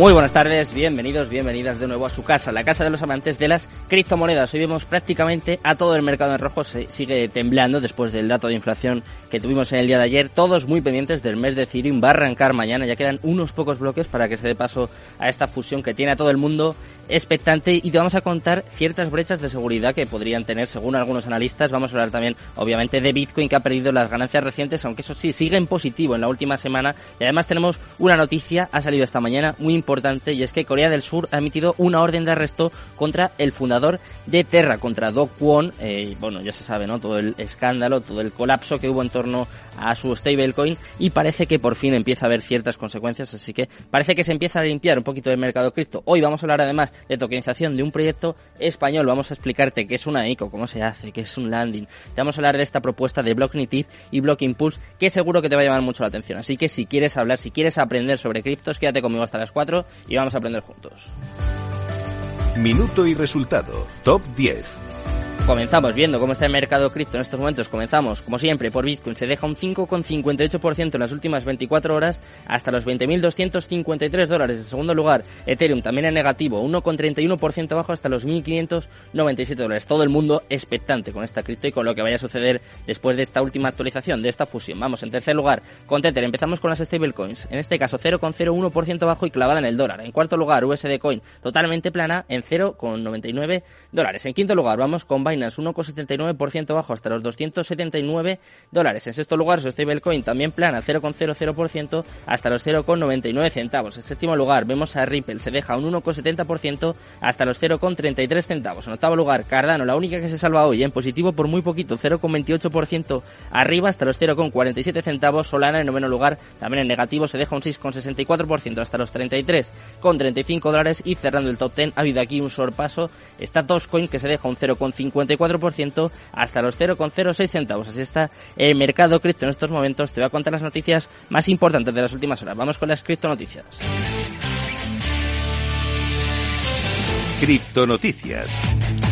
Muy buenas tardes, bienvenidos, bienvenidas de nuevo a su casa, la casa de los amantes de las criptomonedas. Hoy vemos prácticamente a todo el mercado en rojo, se sigue temblando después del dato de inflación que tuvimos en el día de ayer. Todos muy pendientes del mes de Ethereum, va a arrancar mañana, ya quedan unos pocos bloques para que se dé paso a esta fusión que tiene a todo el mundo expectante y te vamos a contar ciertas brechas de seguridad que podrían tener según algunos analistas. Vamos a hablar también, obviamente, de Bitcoin que ha perdido las ganancias recientes, aunque eso sí, sigue en positivo en la última semana. Y además tenemos una noticia, ha salido esta mañana, muy importante y es que Corea del Sur ha emitido una orden de arresto contra el fundador de Terra, contra Do Kwon. Eh, bueno, ya se sabe, ¿no? Todo el escándalo, todo el colapso que hubo en torno a su stablecoin y parece que por fin empieza a haber ciertas consecuencias, así que parece que se empieza a limpiar un poquito del mercado cripto. Hoy vamos a hablar además de tokenización de un proyecto español, vamos a explicarte qué es una ICO, cómo se hace, qué es un landing. Te vamos a hablar de esta propuesta de Block y Block Impulse que seguro que te va a llamar mucho la atención. Así que si quieres hablar, si quieres aprender sobre criptos, quédate conmigo hasta las 4 y vamos a aprender juntos. Minuto y resultado. Top 10. Comenzamos viendo cómo está el mercado cripto en estos momentos. Comenzamos, como siempre, por Bitcoin. Se deja un 5,58% en las últimas 24 horas hasta los 20.253 dólares. En segundo lugar, Ethereum también en negativo, 1,31% abajo hasta los 1.597 dólares. Todo el mundo expectante con esta cripto y con lo que vaya a suceder después de esta última actualización, de esta fusión. Vamos, en tercer lugar, con Tether. Empezamos con las stablecoins. En este caso, 0,01% abajo y clavada en el dólar. En cuarto lugar, USD Coin, totalmente plana en 0,99 dólares. En quinto lugar, vamos con Binance 1,79% bajo hasta los 279 dólares. En sexto lugar, su stablecoin también plana 0,00% hasta los 0,99 centavos. En séptimo lugar, vemos a Ripple, se deja un 1,70% hasta los 0,33 centavos. En octavo lugar, Cardano, la única que se salva hoy en positivo por muy poquito, 0,28% arriba hasta los 0,47 centavos. Solana en noveno lugar, también en negativo, se deja un 6,64% hasta los 33,35 dólares y cerrando el top 10 ha habido aquí un sorpaso. Está Dogecoin que se deja un 0,50 4% hasta los 0,06 centavos. Así está el mercado cripto en estos momentos. Te voy a contar las noticias más importantes de las últimas horas. Vamos con las cripto noticias. Cripto noticias.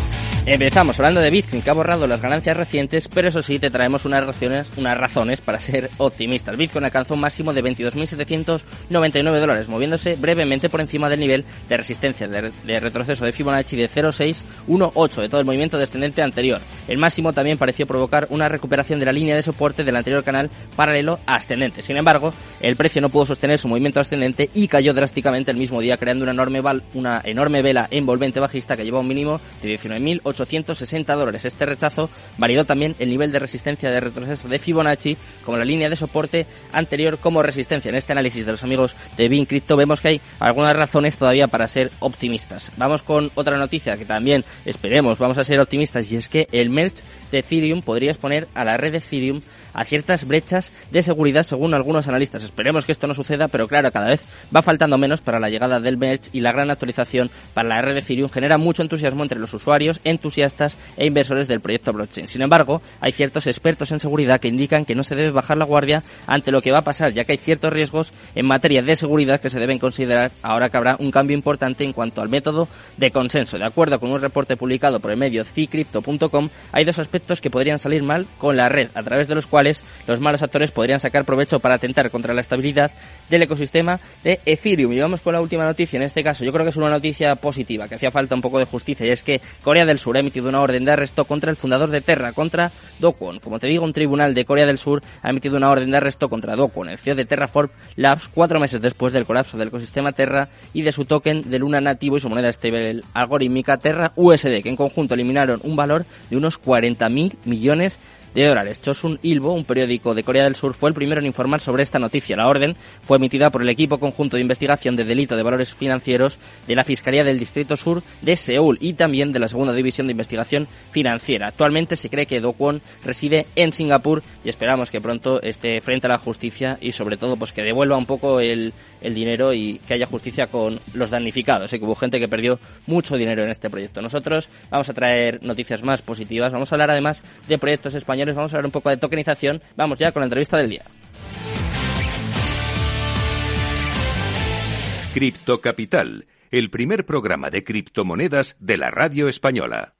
Empezamos hablando de Bitcoin, que ha borrado las ganancias recientes, pero eso sí, te traemos unas razones, unas razones para ser optimistas. Bitcoin alcanzó un máximo de 22.799 dólares, moviéndose brevemente por encima del nivel de resistencia de, retroceso de Fibonacci de 0,618 de todo el movimiento descendente anterior. El máximo también pareció provocar una recuperación de la línea de soporte del anterior canal paralelo ascendente. Sin embargo, el precio no pudo sostener su movimiento ascendente y cayó drásticamente el mismo día, creando una enorme, una enorme vela envolvente bajista que llevó un mínimo de 19.800 860 dólares. Este rechazo validó también el nivel de resistencia de retroceso de Fibonacci como la línea de soporte anterior como resistencia. En este análisis de los amigos de Bin Crypto vemos que hay algunas razones todavía para ser optimistas. Vamos con otra noticia que también esperemos, vamos a ser optimistas y es que el merge de Ethereum podría exponer a la red de Ethereum a ciertas brechas de seguridad según algunos analistas. Esperemos que esto no suceda, pero claro, cada vez va faltando menos para la llegada del merge y la gran actualización para la red de Ethereum genera mucho entusiasmo entre los usuarios, entusiastas e inversores del proyecto blockchain. Sin embargo, hay ciertos expertos en seguridad que indican que no se debe bajar la guardia ante lo que va a pasar, ya que hay ciertos riesgos en materia de seguridad que se deben considerar ahora que habrá un cambio importante en cuanto al método de consenso. De acuerdo con un reporte publicado por el medio cicrypto.com, hay dos aspectos que podrían salir mal con la red, a través de los cuales los malos actores podrían sacar provecho para atentar contra la estabilidad del ecosistema de Ethereum. Y vamos con la última noticia, en este caso yo creo que es una noticia positiva, que hacía falta un poco de justicia, y es que Corea del Sur ha emitido una orden de arresto contra el fundador de Terra, contra Do Kwon. Como te digo, un tribunal de Corea del Sur ha emitido una orden de arresto contra Do Kwon, el CEO de Terraform Labs, cuatro meses después del colapso del ecosistema Terra y de su token de Luna nativo y su moneda stable algorítmica Terra USD, que en conjunto eliminaron un valor de unos 40.000 millones de dólares. Chosun Ilbo, un periódico de Corea del Sur, fue el primero en informar sobre esta noticia. La orden fue emitida por el equipo conjunto de investigación de delito de valores financieros de la Fiscalía del Distrito Sur de Seúl y también de la Segunda División de Investigación Financiera. Actualmente se cree que Do Kwon reside en Singapur y esperamos que pronto esté frente a la justicia y sobre todo pues que devuelva un poco el, el dinero y que haya justicia con los damnificados. ¿eh? Que hubo gente que perdió mucho dinero en este proyecto. Nosotros vamos a traer noticias más positivas. Vamos a hablar además de proyectos españoles. Vamos a hablar un poco de tokenización. Vamos ya con la entrevista del día. Cripto Capital, el primer programa de criptomonedas de la radio española.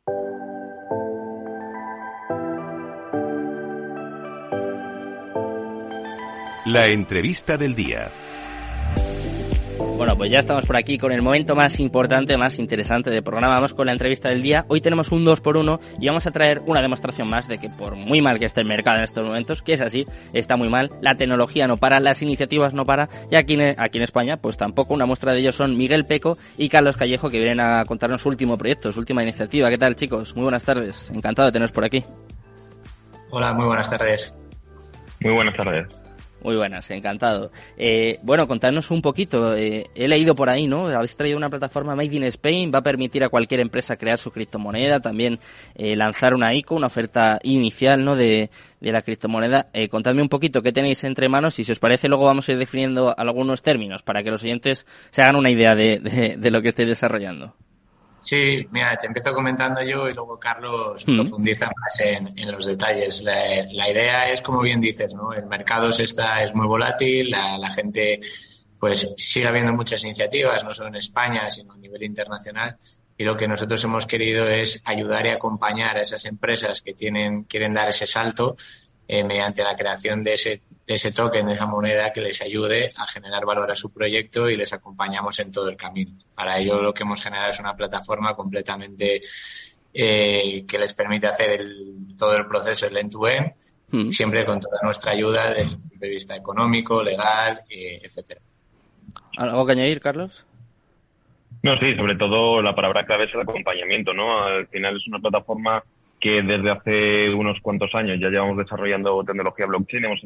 La entrevista del día. Bueno, pues ya estamos por aquí con el momento más importante, más interesante del programa. Vamos con la entrevista del día. Hoy tenemos un 2 por 1 y vamos a traer una demostración más de que por muy mal que esté el mercado en estos momentos, que es así, está muy mal, la tecnología no para, las iniciativas no para y aquí, aquí en España pues tampoco. Una muestra de ellos son Miguel Peco y Carlos Callejo que vienen a contarnos su último proyecto, su última iniciativa. ¿Qué tal chicos? Muy buenas tardes. Encantado de teneros por aquí. Hola, muy buenas tardes. Muy buenas tardes. Muy buenas, encantado. Eh, bueno, contadnos un poquito. Eh, he leído por ahí, ¿no? Habéis traído una plataforma Made in Spain, va a permitir a cualquier empresa crear su criptomoneda, también eh, lanzar una ICO, una oferta inicial, ¿no? De, de la criptomoneda. Eh, contadme un poquito qué tenéis entre manos y si os parece luego vamos a ir definiendo algunos términos para que los oyentes se hagan una idea de, de, de lo que estáis desarrollando. Sí, mira, te empiezo comentando yo y luego Carlos mm. profundiza más en, en los detalles. La, la, idea es, como bien dices, ¿no? El mercado se está, es muy volátil, la, la, gente pues sigue habiendo muchas iniciativas, no solo en España, sino a nivel internacional. Y lo que nosotros hemos querido es ayudar y acompañar a esas empresas que tienen, quieren dar ese salto eh, mediante la creación de ese, de ese token, de esa moneda que les ayude a generar valor a su proyecto y les acompañamos en todo el camino. Para ello lo que hemos generado es una plataforma completamente eh, que les permite hacer el, todo el proceso, el end-to-end, mm. siempre con toda nuestra ayuda desde el punto de vista económico, legal, eh, etcétera. ¿Algo que añadir, Carlos? No, sí, sobre todo la palabra clave es el acompañamiento, ¿no? Al final es una plataforma que desde hace unos cuantos años ya llevamos desarrollando tecnología blockchain, hemos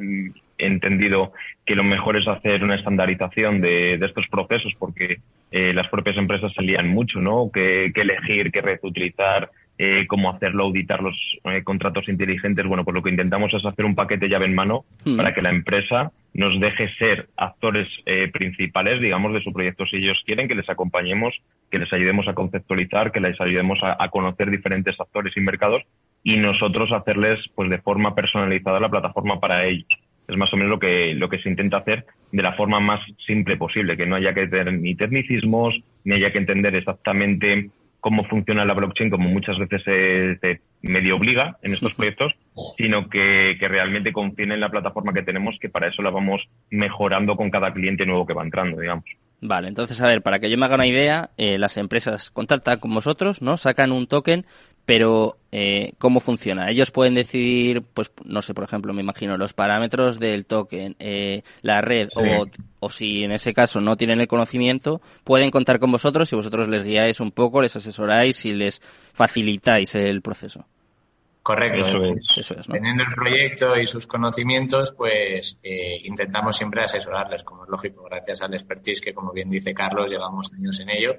entendido que lo mejor es hacer una estandarización de, de estos procesos porque eh, las propias empresas salían mucho, ¿no? ¿Qué, qué elegir, qué red utilizar, eh, cómo hacerlo, auditar los eh, contratos inteligentes. Bueno, pues lo que intentamos es hacer un paquete llave en mano mm. para que la empresa nos deje ser actores eh, principales, digamos, de su proyecto si ellos quieren, que les acompañemos, que les ayudemos a conceptualizar, que les ayudemos a, a conocer diferentes actores y mercados y nosotros hacerles, pues, de forma personalizada la plataforma para ellos. Es más o menos lo que, lo que se intenta hacer de la forma más simple posible, que no haya que tener ni tecnicismos, ni haya que entender exactamente cómo funciona la blockchain, como muchas veces se, se medio obliga en estos proyectos, sino que, que, realmente confíen en la plataforma que tenemos, que para eso la vamos mejorando con cada cliente nuevo que va entrando, digamos. Vale, entonces, a ver, para que yo me haga una idea, eh, las empresas contactan con vosotros, ¿no? Sacan un token, pero eh, ¿cómo funciona? Ellos pueden decidir, pues, no sé, por ejemplo, me imagino, los parámetros del token, eh, la red, sí. o, o, si en ese caso no tienen el conocimiento, pueden contar con vosotros y vosotros les guiáis un poco, les asesoráis y les facilitáis el proceso. Correcto. Eso es, eso es, ¿no? Dependiendo del proyecto y sus conocimientos, pues eh, intentamos siempre asesorarles, como es lógico, gracias al expertise que, como bien dice Carlos, llevamos años en ello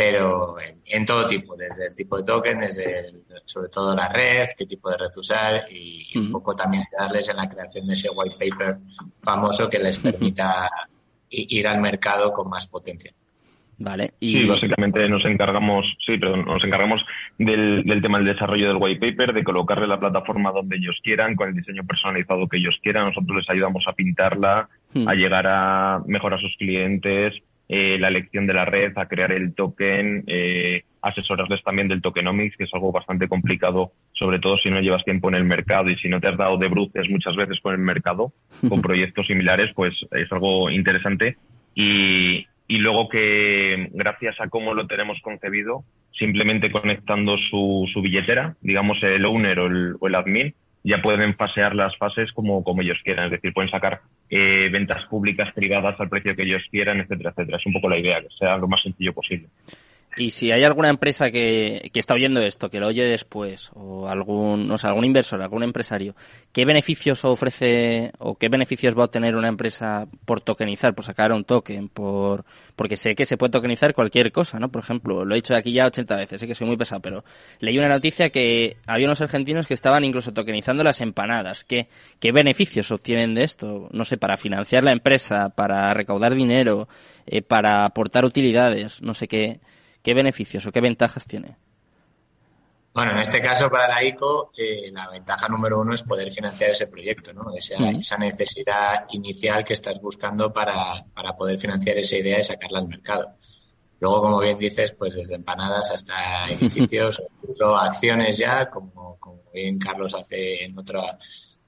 pero en, en, todo tipo, desde el tipo de token, desde el, sobre todo la red, qué tipo de red usar y, y uh -huh. un poco también darles en la creación de ese white paper famoso que les permita uh -huh. ir al mercado con más potencia. Vale. Y... Sí, básicamente nos encargamos, sí, perdón, nos encargamos del, del, tema del desarrollo del white paper, de colocarle la plataforma donde ellos quieran, con el diseño personalizado que ellos quieran. Nosotros les ayudamos a pintarla, a llegar a mejorar a sus clientes, eh, la elección de la red, a crear el token, eh, asesorarles también del tokenomics, que es algo bastante complicado, sobre todo si no llevas tiempo en el mercado y si no te has dado de bruces muchas veces con el mercado, con proyectos similares, pues es algo interesante. Y, y luego que gracias a cómo lo tenemos concebido, simplemente conectando su, su billetera, digamos el owner o el, o el admin, ya pueden pasear las fases como, como ellos quieran, es decir, pueden sacar eh, ventas públicas privadas al precio que ellos quieran, etcétera, etcétera. Es un poco la idea, que sea lo más sencillo posible. Y si hay alguna empresa que, que está oyendo esto, que lo oye después, o algún, no sé, algún inversor, algún empresario, ¿qué beneficios ofrece o qué beneficios va a obtener una empresa por tokenizar, por sacar un token, por, porque sé que se puede tokenizar cualquier cosa, ¿no? Por ejemplo, lo he dicho aquí ya 80 veces, sé que soy muy pesado, pero leí una noticia que había unos argentinos que estaban incluso tokenizando las empanadas. ¿Qué, qué beneficios obtienen de esto? No sé, para financiar la empresa, para recaudar dinero, eh, para aportar utilidades, no sé qué ¿Qué beneficios o qué ventajas tiene? Bueno, en este caso para la ICO, eh, la ventaja número uno es poder financiar ese proyecto, ¿no? Esa, esa necesidad inicial que estás buscando para, para, poder financiar esa idea y sacarla al mercado. Luego, como bien dices, pues desde empanadas hasta edificios, incluso acciones ya, como, como bien Carlos hace en otra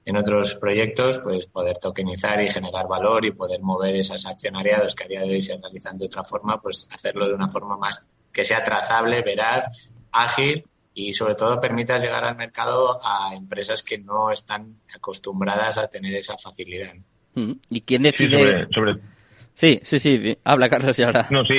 en otros proyectos, pues poder tokenizar y generar valor y poder mover esos accionariados que a día de hoy se realizan de otra forma, pues hacerlo de una forma más que sea trazable, veraz, ágil y sobre todo permita llegar al mercado a empresas que no están acostumbradas a tener esa facilidad. Mm. ¿Y quién decide? Sí, sí, sí, habla Carlos y ahora. No, sí,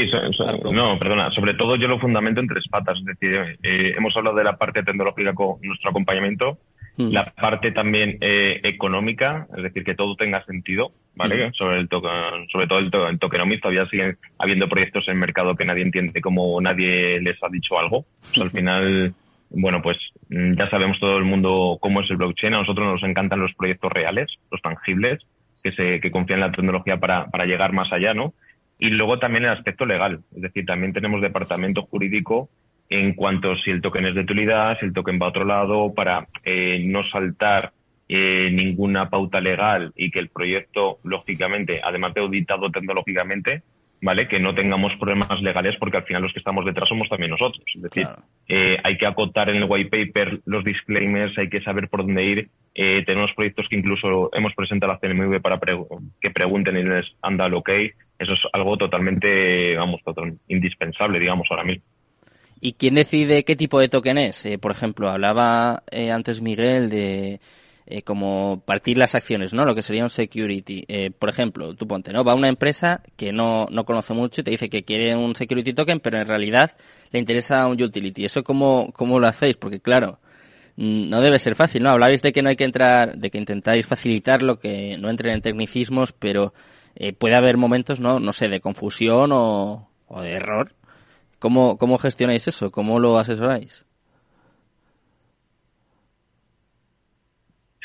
no, perdona. Sobre todo yo lo fundamento en tres patas. Es decir, eh, hemos hablado de la parte tecnológica con nuestro acompañamiento, Mm. La parte también eh, económica, es decir, que todo tenga sentido, ¿vale? Mm. Sobre el sobre todo el, to el tokenomics, todavía siguen habiendo proyectos en el mercado que nadie entiende como nadie les ha dicho algo. al final, bueno, pues mm, ya sabemos todo el mundo cómo es el blockchain. A nosotros nos encantan los proyectos reales, los tangibles, que se que confían en la tecnología para, para llegar más allá, ¿no? Y luego también el aspecto legal, es decir, también tenemos departamento jurídico en cuanto si el token es de utilidad, si el token va a otro lado, para eh, no saltar eh, ninguna pauta legal y que el proyecto, lógicamente, además de auditado tecnológicamente, ¿vale? Que no tengamos problemas legales porque al final los que estamos detrás somos también nosotros. Es decir, eh, hay que acotar en el white paper los disclaimers, hay que saber por dónde ir. tenemos proyectos que incluso hemos presentado a la CNMV para que pregunten y les anda ok. Eso es algo totalmente, vamos, indispensable, digamos, ahora mismo. ¿Y quién decide qué tipo de token es? Eh, por ejemplo, hablaba eh, antes Miguel de eh, como partir las acciones, ¿no? Lo que sería un security. por ejemplo, tú ponte, ¿no? Va una empresa que no, no conoce mucho y te dice que quiere un security token, pero en realidad le interesa un utility. ¿Eso cómo, cómo lo hacéis? Porque claro, mm, no debe ser fácil, ¿no? Habláis de que no hay que entrar, de que intentáis facilitarlo, que no entren en tecnicismos, pero puede haber momentos, ¿no? No sé, de confusión o, o de error ¿Cómo, ¿Cómo gestionáis eso? ¿Cómo lo asesoráis?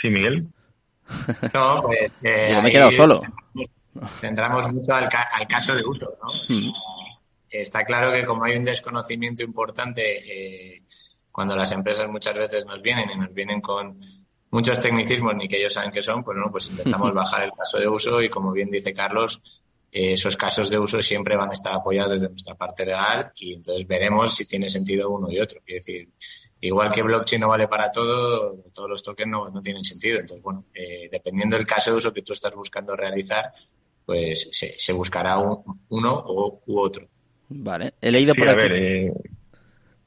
Sí, Miguel. No, pues. Eh, Yo me he quedado solo. Entramos mucho al, caso de uso, ¿no? Mm. Está claro que como hay un desconocimiento importante, eh, cuando las empresas muchas veces nos vienen y nos vienen con muchos tecnicismos ni que ellos saben qué son, pues no, pues intentamos bajar el caso de uso y como bien dice Carlos, esos casos de uso siempre van a estar apoyados desde nuestra parte legal y entonces veremos si tiene sentido uno y otro. Quiero decir, igual que blockchain no vale para todo, todos los tokens no, no tienen sentido. Entonces, bueno, eh, dependiendo del caso de uso que tú estás buscando realizar, pues se, se buscará uno u otro. Vale, he leído por sí, ver, eh,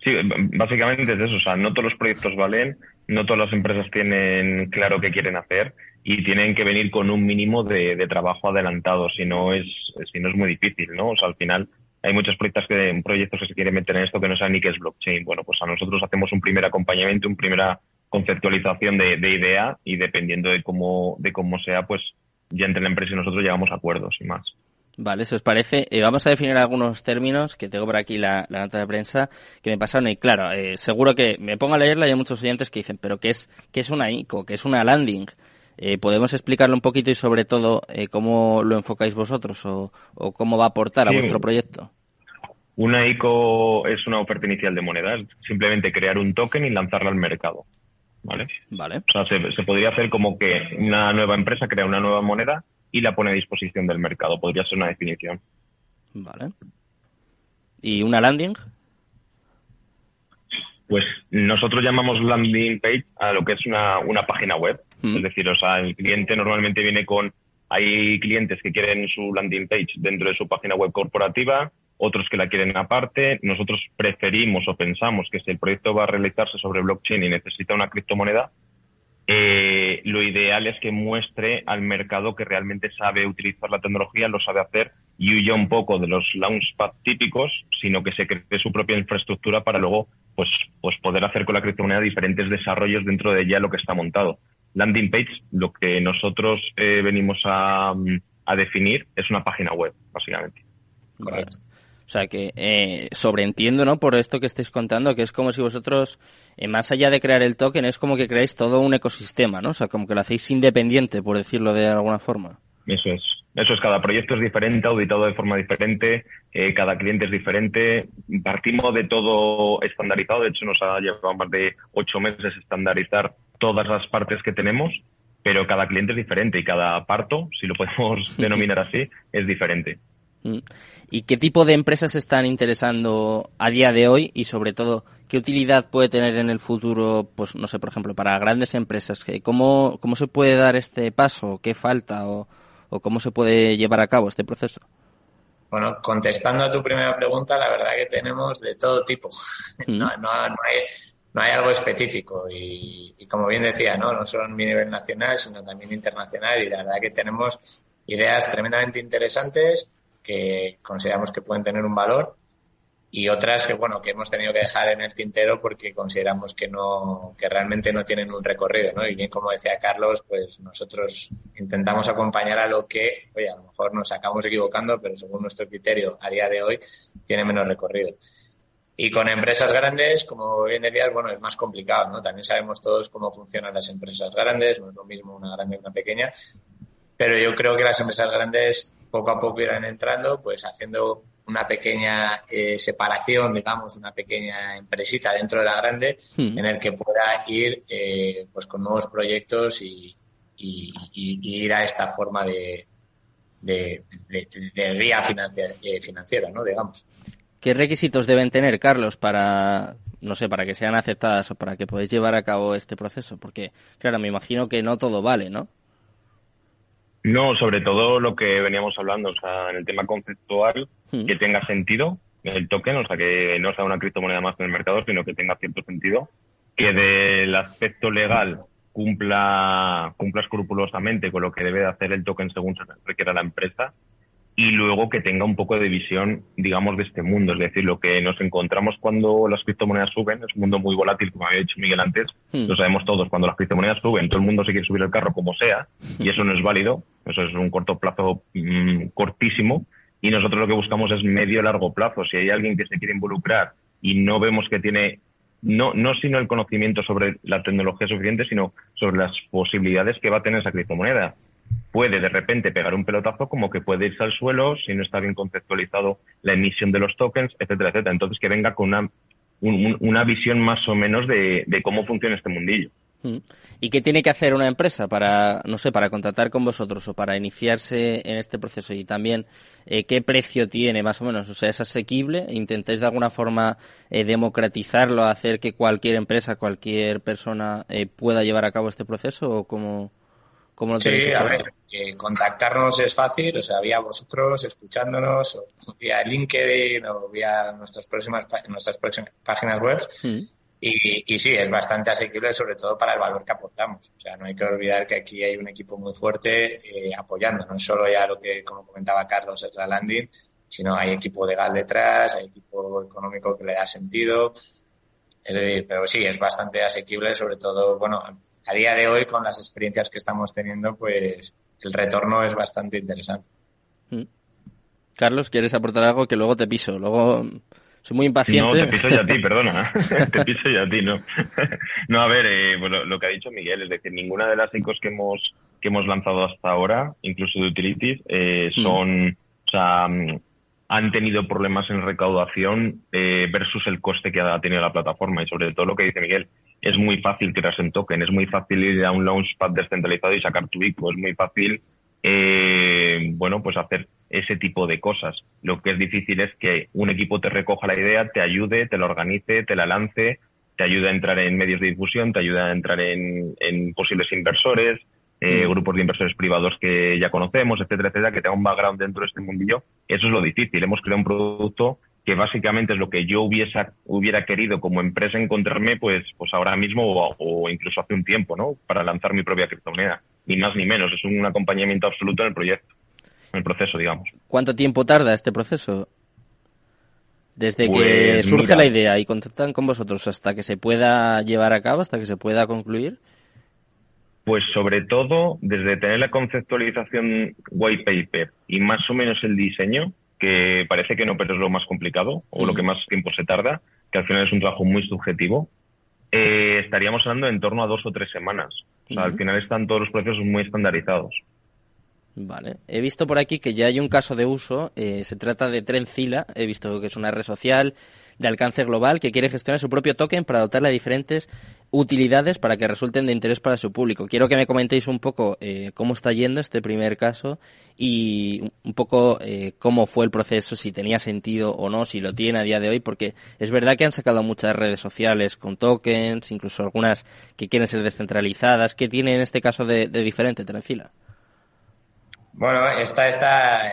sí, básicamente es eso. O sea, no todos los proyectos valen, no todas las empresas tienen claro qué quieren hacer y tienen que venir con un mínimo de, trabajo adelantado, si no es, si no es muy difícil, ¿no? O sea, al final hay muchos proyectos que, proyectos que se quieren meter en esto que no saben ni qué es blockchain. Bueno, pues a nosotros hacemos un primer acompañamiento, una primera conceptualización de, idea y dependiendo de cómo, de cómo sea, pues ya entre la empresa y nosotros llegamos a acuerdos y más. Vale, si os parece, eh, vamos a definir algunos términos que tengo por aquí la, nota de prensa que me pasaron y claro, eh, seguro que me pongo a leerla y hay muchos oyentes que dicen, pero ¿qué es, qué es una ICO? ¿Qué es una landing? Eh, ¿Podemos explicarlo un poquito y sobre todo eh, cómo lo enfocáis vosotros o, cómo va a aportar a vuestro proyecto? Una ICO es una oferta inicial de monedas, simplemente crear un token y lanzarla al mercado. ¿Vale? Vale. O sea, se, podría hacer como que una nueva empresa crea una nueva moneda y la pone a disposición del mercado. Podría ser una definición. Vale. ¿Y una landing? Pues nosotros llamamos landing page a lo que es una, una página web. Mm. Es decir, o sea, el cliente normalmente viene con, hay clientes que quieren su landing page dentro de su página web corporativa, otros que la quieren aparte. Nosotros preferimos o pensamos que si el proyecto va a realizarse sobre blockchain y necesita una criptomoneda, eh, lo ideal es que muestre al mercado que realmente sabe utilizar la tecnología, lo sabe hacer y huya un poco de los launchpad típicos, sino que se cree su propia infraestructura para luego pues, pues poder hacer con la criptomoneda diferentes desarrollos dentro de ya lo que está montado. Landing page, lo que nosotros eh, venimos a, a, definir es una página web, básicamente. Correcto. O sea que eh, sobreentiendo, ¿no? Por esto que estáis contando, que es como si vosotros, eh, más allá de crear el token, es como que creáis todo un ecosistema, ¿no? O sea, como que lo hacéis independiente, por decirlo de alguna forma. Eso es. Eso es, cada proyecto es diferente, auditado de forma diferente, eh, cada cliente es diferente. Partimos de todo estandarizado, de hecho nos ha llevado más de ocho meses estandarizar todas las partes que tenemos, pero cada cliente es diferente y cada parto, si lo podemos denominar así, es diferente. Mm. ¿Y qué tipo de empresas están interesando a día de hoy y sobre todo qué utilidad puede tener en el futuro, pues no sé, por ejemplo, para grandes empresas? ¿Cómo, cómo se puede dar este paso? ¿Qué falta? ¿O, o cómo se puede llevar a cabo este proceso? Bueno, contestando a tu primera pregunta, la verdad que tenemos de todo tipo. Mm. No, no, hay, no, hay, algo específico. Y, como bien decía, ¿no? no solo a nivel nacional, sino también internacional. Y la verdad que tenemos ideas tremendamente interesantes que consideramos que pueden tener un valor y otras que bueno que hemos tenido que dejar en el tintero porque consideramos que no que realmente no tienen un recorrido no y bien como decía Carlos pues nosotros intentamos acompañar a lo que oye a lo mejor nos acabamos equivocando pero según nuestro criterio a día de hoy tiene menos recorrido. Y con empresas grandes como bien decías bueno es más complicado no también sabemos todos cómo funcionan las empresas grandes no es lo mismo una grande que una pequeña pero yo creo que las empresas grandes poco a poco irán entrando pues haciendo una pequeña eh, separación, digamos, una pequeña empresita dentro de la grande hmm. en el que pueda ir eh, pues con nuevos proyectos y, ir a esta forma de, de, guía eh, financiera, ¿no? Digamos. ¿Qué requisitos deben tener, Carlos, para, no sé, para que sean aceptadas o para que podáis llevar a cabo este proceso? Porque, claro, me imagino que no todo vale, ¿no? No, sobre todo lo que veníamos hablando, o sea, en el tema conceptual, hmm. que tenga sentido el token, o sea, que no sea una criptomoneda más en el mercado, sino que tenga cierto sentido, que del aspecto legal cumpla, cumpla escrupulosamente con lo que debe hacer el token según se requiera la empresa y luego que tenga un poco de visión, digamos, de este mundo. Es decir, lo que nos encontramos cuando las criptomonedas suben, es un mundo muy volátil, como había dicho Miguel antes, hmm. lo sabemos todos, cuando las criptomonedas suben, todo el mundo se quiere subir el carro como sea, y eso no es válido, eso es un corto plazo mm, cortísimo, y nosotros lo que buscamos es medio largo plazo. Si hay alguien que se quiere involucrar y no vemos que tiene no, no sino el conocimiento sobre la tecnología suficiente, sino sobre las posibilidades que va a tener esa criptomoneda puede de repente pegar un pelotazo como que puede irse al suelo si no está bien conceptualizado la emisión de los tokens, etcétera, etcétera. Entonces que venga con una, una visión más o menos de, cómo funciona este mundillo. Mm. ¿Y qué tiene que hacer una empresa para, no sé, para contratar con vosotros o para iniciarse en este proceso? Y también, eh, ¿qué precio tiene más o menos? O sea, ¿es asequible? ¿Intentáis de alguna forma eh, democratizarlo, hacer que cualquier empresa, cualquier persona eh, pueda llevar a cabo este proceso o cómo? Sí, a ver, eh, contactarnos es fácil, o sea, vía vosotros, escuchándonos, o vía LinkedIn o vía nuestras próximas, nuestras próximas páginas web. Mm. Y, y, sí, es bastante asequible, sobre todo para el valor que aportamos. O sea, no hay que olvidar que aquí hay un equipo muy fuerte eh, apoyando, no solo ya lo que, como comentaba Carlos, es la landing, sino hay equipo legal detrás, hay equipo económico que le da sentido. pero sí, es bastante asequible, sobre todo, bueno, a día de hoy, con las experiencias que estamos teniendo, pues el retorno es bastante interesante. Mm. Carlos, ¿quieres aportar algo que luego te piso? Luego soy muy impaciente. No, te piso ya a ti, perdona. te piso ya a ti, ¿no? no, a ver, eh, lo, que ha dicho Miguel, es decir, ninguna de las ICOs que hemos, que hemos lanzado hasta ahora, incluso de utilities, eh, mm. son, o sea, han tenido problemas en recaudación eh, versus el coste que ha tenido la plataforma y sobre todo lo que dice Miguel, es muy fácil crearse en token, es muy fácil ir a un launchpad descentralizado y sacar tu ICO, es muy fácil, eh, bueno, pues hacer ese tipo de cosas. Lo que es difícil es que un equipo te recoja la idea, te ayude, te la organice, te la lance, te ayude a entrar en medios de difusión, te ayude a entrar en, posibles inversores, eh, mm. grupos de inversores privados que ya conocemos, etcétera, etcétera, que tenga un background dentro de este mundillo. Eso es lo difícil. Hemos creado un producto que básicamente es lo que yo hubiese, hubiera querido como empresa encontrarme pues, pues ahora mismo o, incluso hace un tiempo, ¿no? Para lanzar mi propia criptomoneda. Ni más ni menos. Es un acompañamiento absoluto en el proyecto. el proceso, digamos. ¿Cuánto tiempo tarda este proceso? Desde que pues surge la idea y contactan con vosotros hasta que se pueda llevar a cabo, hasta que se pueda concluir. Pues sobre todo desde tener la conceptualización white paper y más o menos el diseño, que parece que no, pero es lo más complicado o lo que más tiempo se tarda, que al final es un trabajo muy subjetivo, eh, estaríamos hablando en torno a dos o tres semanas. Al final están todos los procesos muy estandarizados. Vale. He visto por aquí que ya hay un caso de uso. Eh, se trata de Trencila. He visto que es una red social de alcance global que quiere gestionar su propio token para dotarle a diferentes utilidades para que resulten de interés para su público. Quiero que me comentéis un poco eh, cómo está yendo este primer caso y un poco eh, cómo fue el proceso, si tenía sentido o no, si lo tiene a día de hoy, porque es verdad que han sacado muchas redes sociales con tokens, incluso algunas que quieren ser descentralizadas. ¿Qué tiene en este caso de, diferente, Trencila? Bueno, esta está,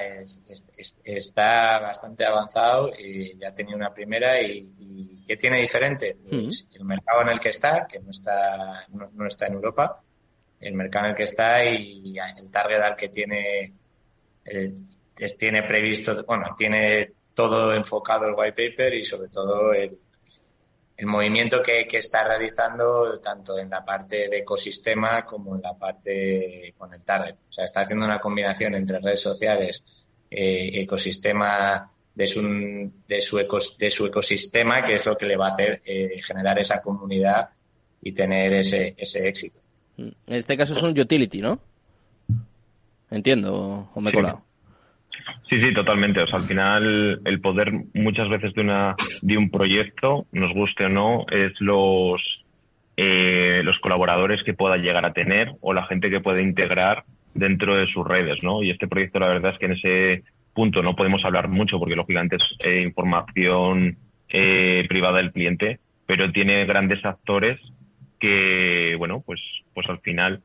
está bastante avanzado y ya tenía una primera y, ¿qué tiene diferente? Pues el mercado en el que está, que no está, no, está en Europa, el mercado en el que está y el target al que tiene, eh, tiene previsto, bueno, tiene todo enfocado el white paper y sobre todo el, el movimiento que, está realizando tanto en la parte de ecosistema como en la parte con el target. O sea, está haciendo una combinación entre redes sociales, eh, ecosistema de su, de, su de su ecosistema, que es lo que le va a hacer eh, generar esa comunidad y tener ese, ese éxito. En este caso es un utility, ¿no? Entiendo, o me he colado. Sí, sí, totalmente. O sea, al final el poder muchas veces de una de un proyecto, nos guste o no, es los eh, los colaboradores que pueda llegar a tener o la gente que puede integrar dentro de sus redes, ¿no? Y este proyecto, la verdad es que en ese punto no podemos hablar mucho porque lógicamente es eh, información eh, privada del cliente, pero tiene grandes actores que, bueno, pues, pues al final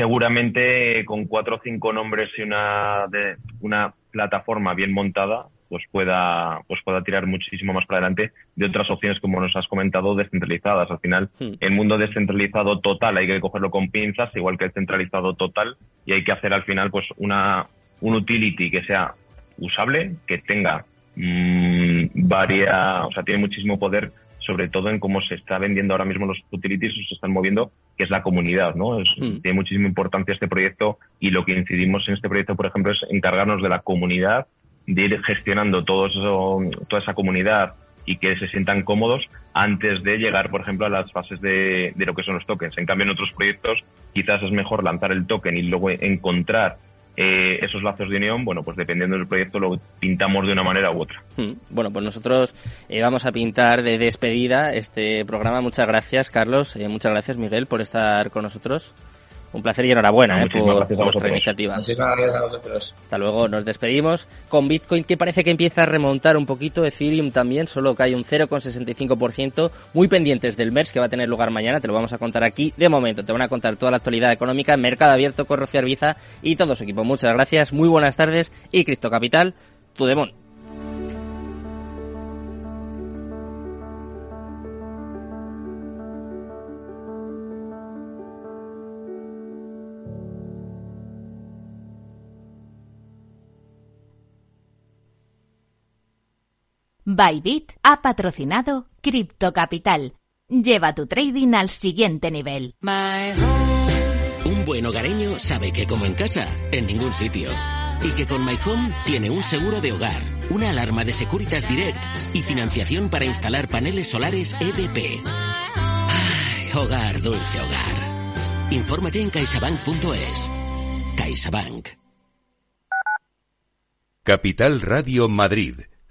seguramente con cuatro o cinco nombres y una, de, una plataforma bien montada, pues pueda, pues pueda tirar muchísimo más para adelante de otras opciones, como nos has comentado, descentralizadas. Al final, hmm. el mundo descentralizado total hay que cogerlo con pinzas, igual que el centralizado total, y hay que hacer al final pues una, un utility que sea usable, que tenga mmm, varias, o sea, tiene muchísimo poder sobre todo en cómo se está vendiendo ahora mismo los utilities o se están moviendo, que es la comunidad, ¿no? Hmm. Tiene muchísima importancia este proyecto y lo que incidimos en este proyecto, por ejemplo, es encargarnos de la comunidad, de ir gestionando todo eso, toda esa comunidad y que se sientan cómodos antes de llegar, por ejemplo, a las fases de, de lo que son los tokens. En cambio, en otros proyectos quizás es mejor lanzar el token y luego encontrar eh, esos lazos de unión, bueno, pues dependiendo del proyecto lo pintamos de una manera u otra. Hmm. Bueno, pues nosotros eh, vamos a pintar de despedida este programa. Muchas gracias, Carlos. Eh, muchas gracias, Miguel, por estar con nosotros. Un placer y enhorabuena eh, por, vuestra iniciativa. Muchísimas gracias a vosotros. Hasta luego, nos despedimos con Bitcoin que parece que empieza a remontar un poquito, Ethereum también, solo que hay un 0,65%, muy pendientes del MERS que va a tener lugar mañana, te lo vamos a contar aquí. De momento te van a contar toda la actualidad económica, Mercado Abierto con Rocío Arbiza y todo su equipo. Muchas gracias, muy buenas tardes y Cripto Capital, tu demon. Bybit ha patrocinado Crypto Capital. Lleva tu trading al siguiente nivel. Un buen hogareño sabe que como en casa, en ningún sitio. Y que con My Home tiene un seguro de hogar, una alarma de Securitas Direct y financiación para instalar paneles solares EDP. Ay, hogar, dulce hogar. Infórmate en caixabank.es. CaixaBank. Capital Radio Madrid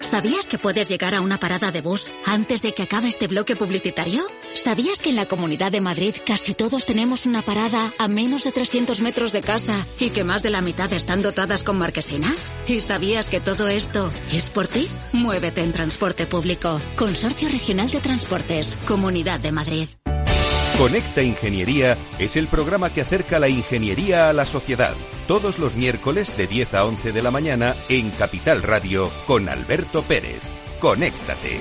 ¿Sabías que puedes llegar a una parada de bus antes de que acabe este bloque publicitario? ¿Sabías que en la Comunidad de Madrid casi todos tenemos una parada a menos de 300 metros de casa y que más de la mitad están dotadas con marquesinas? ¿Y sabías que todo esto es por ti? Muévete en transporte público. Consorcio Regional de Transportes, Comunidad de Madrid. Conecta Ingeniería es el programa que acerca la ingeniería a la sociedad. Todos los miércoles de 10 a 11 de la mañana en Capital Radio con Alberto Pérez. Conéctate.